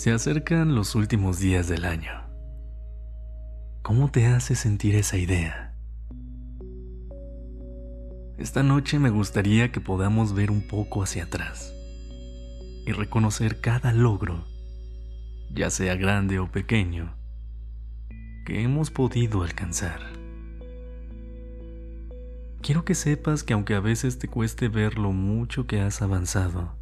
Se acercan los últimos días del año. ¿Cómo te hace sentir esa idea? Esta noche me gustaría que podamos ver un poco hacia atrás y reconocer cada logro, ya sea grande o pequeño, que hemos podido alcanzar. Quiero que sepas que aunque a veces te cueste ver lo mucho que has avanzado,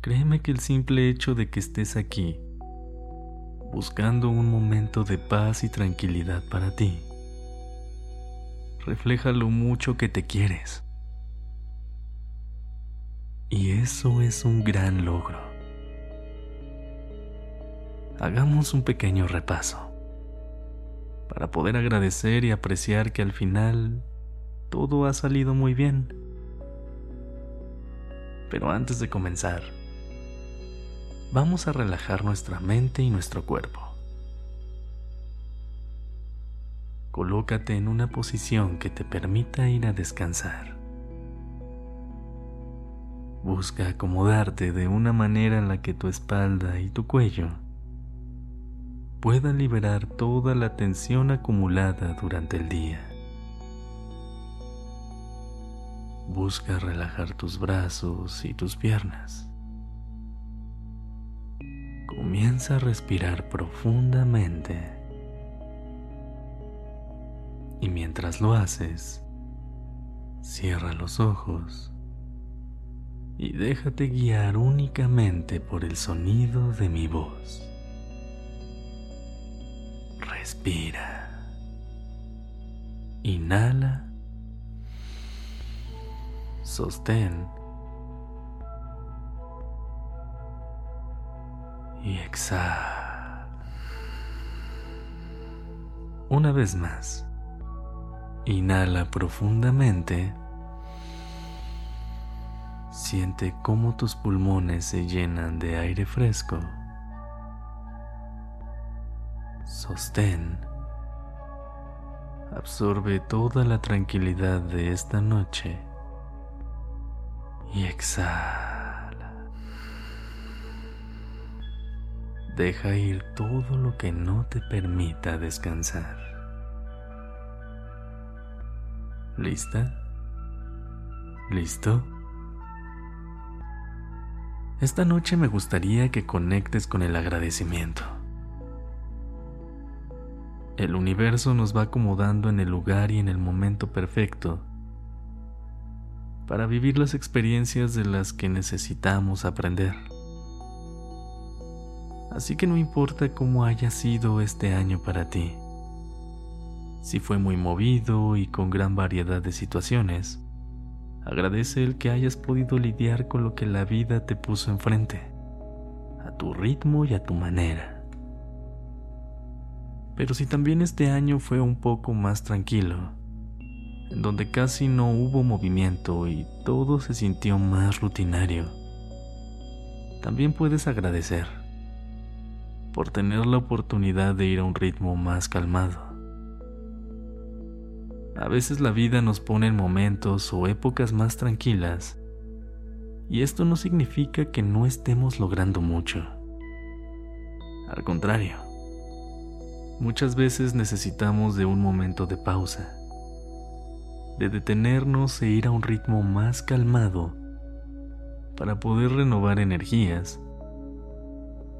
créeme que el simple hecho de que estés aquí, buscando un momento de paz y tranquilidad para ti, refleja lo mucho que te quieres. Y eso es un gran logro. Hagamos un pequeño repaso para poder agradecer y apreciar que al final todo ha salido muy bien. Pero antes de comenzar, vamos a relajar nuestra mente y nuestro cuerpo. Colócate en una posición que te permita ir a descansar. Busca acomodarte de una manera en la que tu espalda y tu cuello pueda liberar toda la tensión acumulada durante el día. Busca relajar tus brazos y tus piernas. Comienza a respirar profundamente. Y mientras lo haces, cierra los ojos y déjate guiar únicamente por el sonido de mi voz. Respira. Inhala. Sostén. Una vez más. Inhala profundamente. Siente cómo tus pulmones se llenan de aire fresco sostén. Absorbe toda la tranquilidad de esta noche y exhala. Deja ir todo lo que no te permita descansar. ¿Lista? ¿Listo? Esta noche me gustaría que conectes con el agradecimiento el universo nos va acomodando en el lugar y en el momento perfecto para vivir las experiencias de las que necesitamos aprender. Así que no importa cómo haya sido este año para ti, si fue muy movido y con gran variedad de situaciones, agradece el que hayas podido lidiar con lo que la vida te puso enfrente, a tu ritmo y a tu manera. Pero si también este año fue un poco más tranquilo, en donde casi no hubo movimiento y todo se sintió más rutinario, también puedes agradecer por tener la oportunidad de ir a un ritmo más calmado. A veces la vida nos pone en momentos o épocas más tranquilas y esto no significa que no estemos logrando mucho. Al contrario, Muchas veces necesitamos de un momento de pausa, de detenernos e ir a un ritmo más calmado para poder renovar energías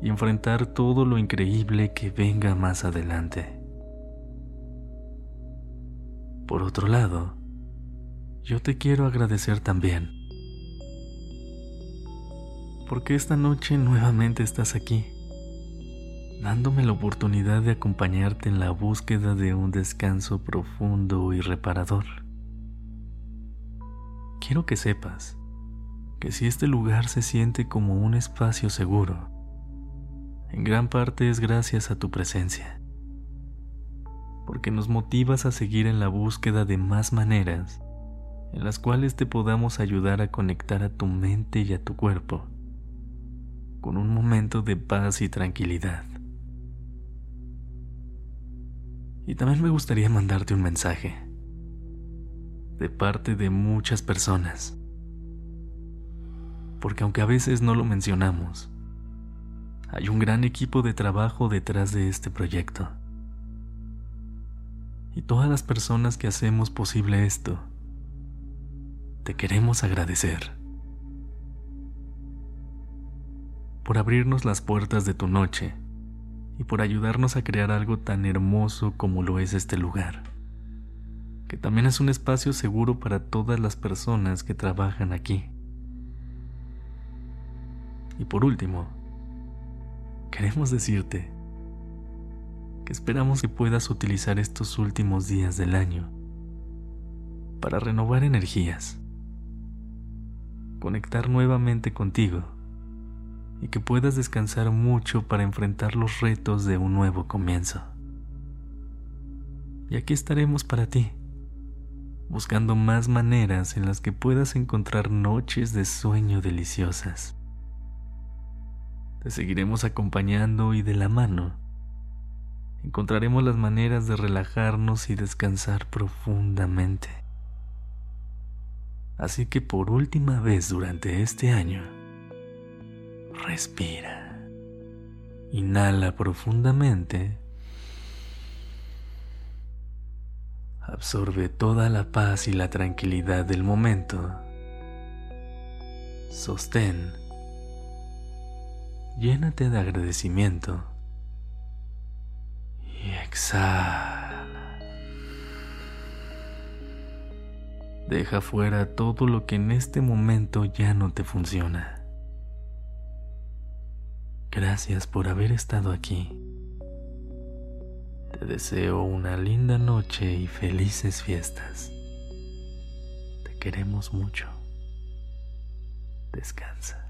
y enfrentar todo lo increíble que venga más adelante. Por otro lado, yo te quiero agradecer también, porque esta noche nuevamente estás aquí dándome la oportunidad de acompañarte en la búsqueda de un descanso profundo y reparador. Quiero que sepas que si este lugar se siente como un espacio seguro, en gran parte es gracias a tu presencia, porque nos motivas a seguir en la búsqueda de más maneras en las cuales te podamos ayudar a conectar a tu mente y a tu cuerpo con un momento de paz y tranquilidad. Y también me gustaría mandarte un mensaje de parte de muchas personas. Porque aunque a veces no lo mencionamos, hay un gran equipo de trabajo detrás de este proyecto. Y todas las personas que hacemos posible esto, te queremos agradecer por abrirnos las puertas de tu noche y por ayudarnos a crear algo tan hermoso como lo es este lugar, que también es un espacio seguro para todas las personas que trabajan aquí. Y por último, queremos decirte que esperamos que puedas utilizar estos últimos días del año para renovar energías, conectar nuevamente contigo y que puedas descansar mucho para enfrentar los retos de un nuevo comienzo. Y aquí estaremos para ti, buscando más maneras en las que puedas encontrar noches de sueño deliciosas. Te seguiremos acompañando y de la mano encontraremos las maneras de relajarnos y descansar profundamente. Así que por última vez durante este año, Respira. Inhala profundamente. Absorbe toda la paz y la tranquilidad del momento. Sostén. Llénate de agradecimiento. Y exhala. Deja fuera todo lo que en este momento ya no te funciona. Gracias por haber estado aquí. Te deseo una linda noche y felices fiestas. Te queremos mucho. Descansa.